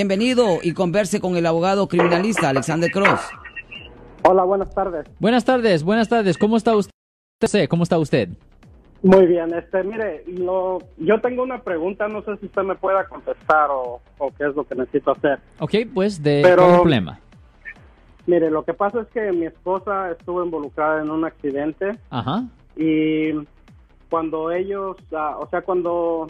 Bienvenido y converse con el abogado criminalista Alexander Cross. Hola, buenas tardes. Buenas tardes, buenas tardes. ¿Cómo está usted? ¿Cómo está usted? Muy bien, este, mire, lo, yo tengo una pregunta, no sé si usted me pueda contestar o, o qué es lo que necesito hacer. Ok, pues de Pero- ¿cuál es el problema. Mire, lo que pasa es que mi esposa estuvo involucrada en un accidente Ajá. y cuando ellos, ah, o sea, cuando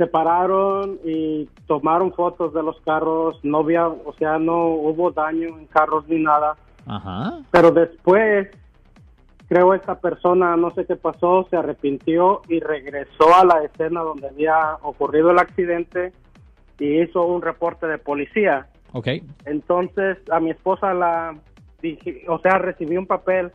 se pararon y tomaron fotos de los carros, no había, o sea, no hubo daño en carros ni nada. Ajá. Pero después, creo esta persona, no sé qué pasó, se arrepintió y regresó a la escena donde había ocurrido el accidente y hizo un reporte de policía. Ok. Entonces, a mi esposa la, dije- o sea, recibí un papel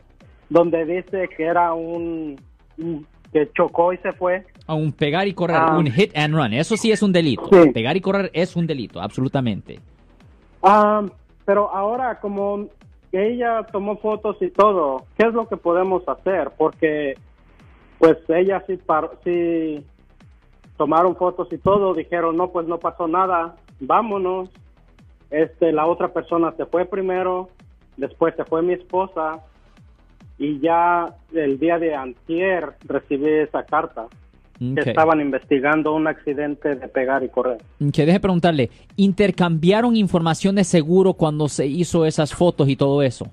donde dice que era un, un- que chocó y se fue. A un pegar y correr, Ah. un hit and run. Eso sí es un delito. Sí. Pegar y correr es un delito, absolutamente. Ah, pero ahora, como ella tomó fotos y todo, ¿qué es lo que podemos hacer? Porque, pues, ella sí, par- sí tomaron fotos y todo, dijeron, no, pues no pasó nada, vámonos. Este, la otra persona se fue primero, después se fue mi esposa, y ya el día de antier recibí esa carta, que Ok. estaban investigando un accidente de pegar y correr. Que deje preguntarle, ¿intercambiaron información de seguro cuando se hizo esas fotos y todo eso?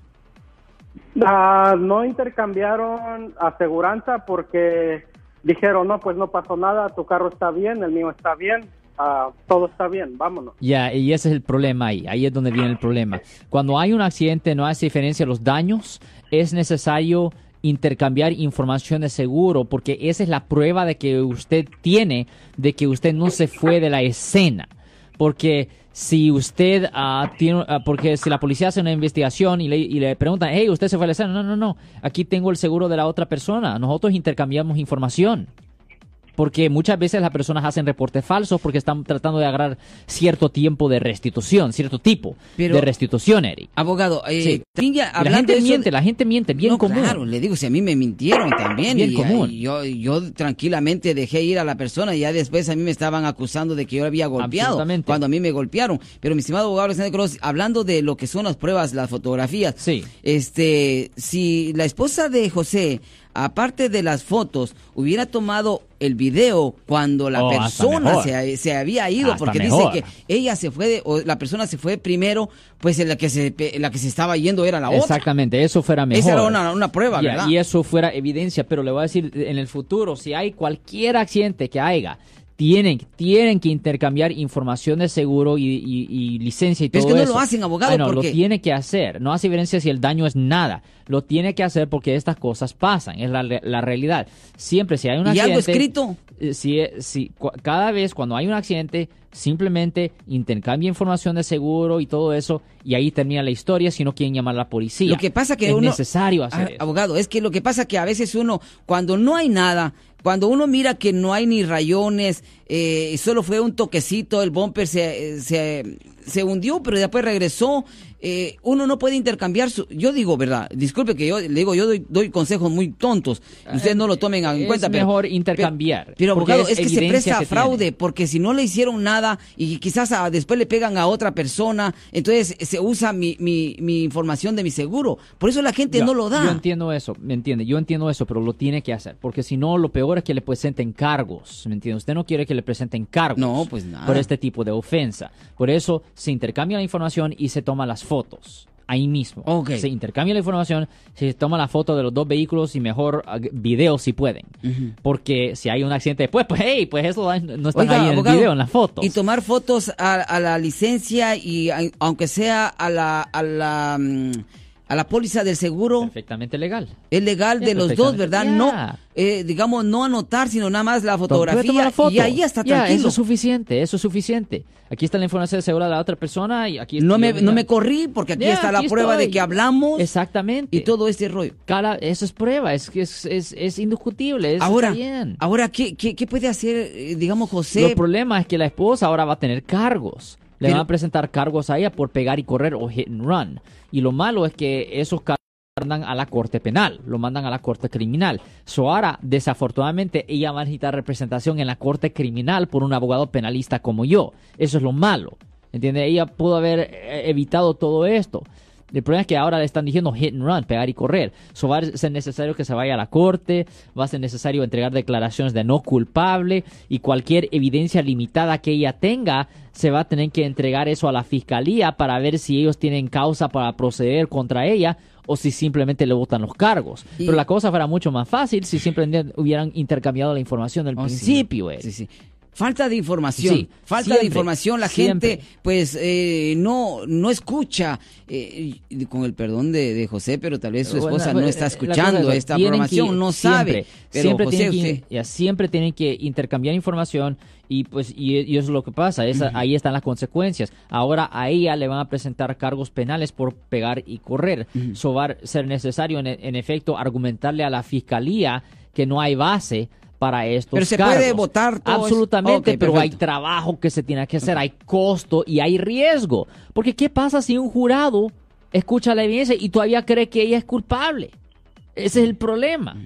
Ah, no intercambiaron aseguranza porque dijeron, no, pues no pasó nada, tu carro está bien, el mío está bien, ah, todo está bien, vámonos. Ya, y ese es el problema ahí, ahí es donde viene el problema. Cuando hay un accidente, no hace diferencia los daños, es necesario intercambiar información de seguro, porque esa es la prueba de que usted tiene de que usted no se fue de la escena. Porque si usted ah, tiene, ah, porque si la policía hace una investigación y le, y le preguntan, hey, usted se fue de la escena, no, no, no, aquí tengo el seguro de la otra persona, nosotros intercambiamos información. Porque muchas veces las personas hacen reportes falsos porque están tratando de agarrar cierto tiempo de restitución, cierto tipo Pero- de restitución, Eric. Abogado, eh, Sí. ya la gente de eso miente, la gente miente, bien no, común. claro, le digo, si a mí me mintieron también. Bien y, común. y yo, yo tranquilamente dejé ir a la persona y ya después a mí me estaban acusando de que yo había golpeado. Cuando a mí me golpearon. Pero mi estimado abogado Alexander Cross, hablando de lo que son las pruebas, las fotografías. Sí. Este, si la esposa de José, aparte de las fotos, hubiera tomado el video cuando la Oh, persona se, se había ido, Hasta porque mejor. dice que ella se fue, de- o la persona se fue primero, pues la que se, la que se estaba yendo era la otra. Exactamente, eso fuera mejor. Esa era una, una prueba, ¿verdad? Y eso fuera evidencia, pero le voy a decir, en el futuro, si hay cualquier accidente que haya, tienen, tienen que intercambiar información de seguro y, y- y licencia y Pero es todo que no eso. lo hacen, abogado, Bueno, porque- lo tiene que hacer. No hace evidencia si el daño es nada. Lo tiene que hacer porque estas cosas pasan. Es la, la realidad. Siempre si hay un ¿Y accidente... algo escrito? eh, Si, si cu- cada vez cuando hay un accidente, simplemente intercambia información de seguro y todo eso, y ahí termina la historia si no quieren llamar a la policía. Lo que pasa que es uno- necesario hacer Ah, eso. abogado, es que lo que pasa que a veces uno, cuando no hay nada, cuando uno mira que no hay ni rayones, eh, solo fue un toquecito, el bumper se, se, se hundió, pero después regresó, eh, uno no puede intercambiar su... Yo digo, ¿verdad? Disculpe que yo le digo, yo doy, doy consejos muy tontos, ustedes no lo tomen en Es cuenta, pero... mejor intercambiar, Pero, abogado, es es, que se presta a fraude, tiene. porque si no le hicieron nada y quizás a- después le pegan a otra persona, entonces se usa mi, mi, mi información de mi seguro. Por eso la gente Ya, no lo da. Yo entiendo eso, ¿me entiende? Yo entiendo eso, pero lo tiene que hacer. Porque si no, lo peor que le presenten cargos, ¿me entiende? Usted no quiere que le presenten cargos. No, pues nada. Por este tipo de ofensa. Por eso se intercambia la información y se toman las fotos. Ahí mismo. Ok. Se intercambia la información, se toma la foto de los dos vehículos y mejor ah, videos si pueden. Porque si hay un accidente después, pues hey, pues eso no Oiga, ahí en abogado, el video, en las fotos. Y tomar fotos a, a la licencia y a- aunque sea a la, a la, mm, a la póliza del seguro, Perfectamente legal. es legal de los dos. ¿verdad? No, eh, digamos, no anotar, sino nada más la fotografía la foto. y ahí está tranquilo. eso es suficiente, eso es suficiente. Aquí está la información de seguro de la otra persona y aquí no, me, no me corrí porque aquí está la aquí prueba estoy. de que hablamos Exactamente. y todo este rollo. Cada, eso es prueba, es que es, es, es indiscutible, eso Ahora, está bien. ahora ¿qué, qué, qué puede hacer, eh, digamos, El José? problema es que la esposa ahora va a tener cargos. Le van a presentar cargos a ella por pegar y correr o hit and run. Y lo malo es que esos cargos mandan a la corte penal, lo mandan a la corte criminal. So ahora, desafortunadamente, ella va a necesitar representación en la corte criminal por un abogado penalista como yo. Eso es lo malo. ¿Entiende? Ella pudo haber eh, evitado todo esto. El problema es que ahora le están diciendo hit and run, pegar y correr. So va a ser necesario que se vaya a la corte, va a ser necesario entregar declaraciones de no culpable y cualquier evidencia limitada que ella tenga, se va a tener que entregar eso a la fiscalía para ver si ellos tienen causa para proceder contra ella o si simplemente le votan los cargos. Y- Pero la cosa fuera mucho más fácil si simplemente hubieran intercambiado la información del Oh, sí. principio. eh. Sí, sí. Falta de información, Sí, falta siempre, de información. La siempre. gente, pues, eh, no, no escucha, eh, con el perdón de, de José, pero tal vez su esposa bueno, no está eh, escuchando es, esta programación, que- no siempre, sabe. Pero siempre, José, tienen usted, que, ya, siempre tienen que intercambiar información y pues y, y eso es lo que pasa. Esa- Ahí están las consecuencias. Ahora a ella le van a presentar cargos penales por pegar y correr. So va a ser necesario en, en efecto argumentarle a la fiscalía que no hay base para estos Pero se cargos. puede votar todo. Absolutamente, pero hay trabajo que se tiene que hacer, hay costo y hay riesgo. Porque ¿qué pasa si un jurado escucha la evidencia y todavía cree que ella es culpable? Ese es el problema.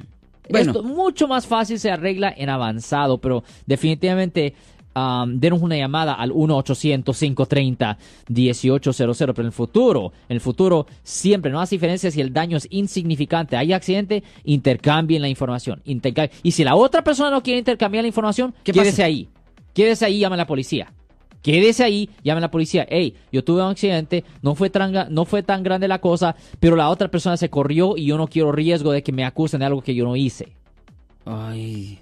Bueno. Esto mucho más fácil se arregla en avanzado, pero definitivamente um, denos una llamada al 1-800-530-1800. Pero en el futuro, en el futuro siempre, no hace diferencia si el daño es insignificante, hay accidente, intercambien la información. Intercam- y si la otra persona no quiere intercambiar la información, ¿Qué quédese pasa? ahí. Quédese ahí, llame a la policía. Quédese ahí, llame a la policía. Hey, yo tuve un accidente, no fue, tan, no fue tan grande la cosa, pero la otra persona se corrió y yo no quiero riesgo de que me acusen de algo que yo no hice. Ay,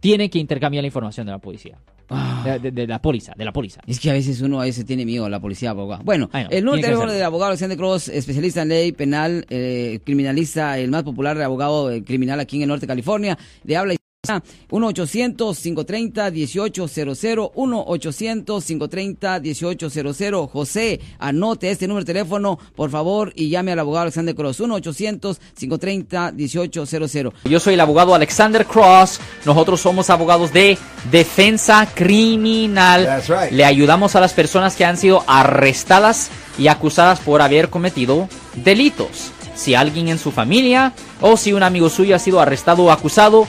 Tienen que intercambiar la información de la policía. ah. De, de- de la póliza, de la póliza. Es que a veces uno a veces tiene miedo a la policía abogado. Bueno, Ay, no, el número tiene teléfono del abogado Alexander Cross, especialista en ley penal, eh, criminalista, el más popular abogado eh, criminal aquí en el norte de California, le habla 1-800-530-1800, 1-800-530-1800. José, anote este número de teléfono, por favor, y llame al abogado Alexander Cross, 1-800-530-1800. Yo soy el abogado Alexander Cross. Nosotros somos abogados de defensa criminal. That's right. Le ayudamos a las personas que han sido arrestadas y acusadas por haber cometido delitos. Si alguien en su familia o si un amigo suyo ha sido arrestado o acusado,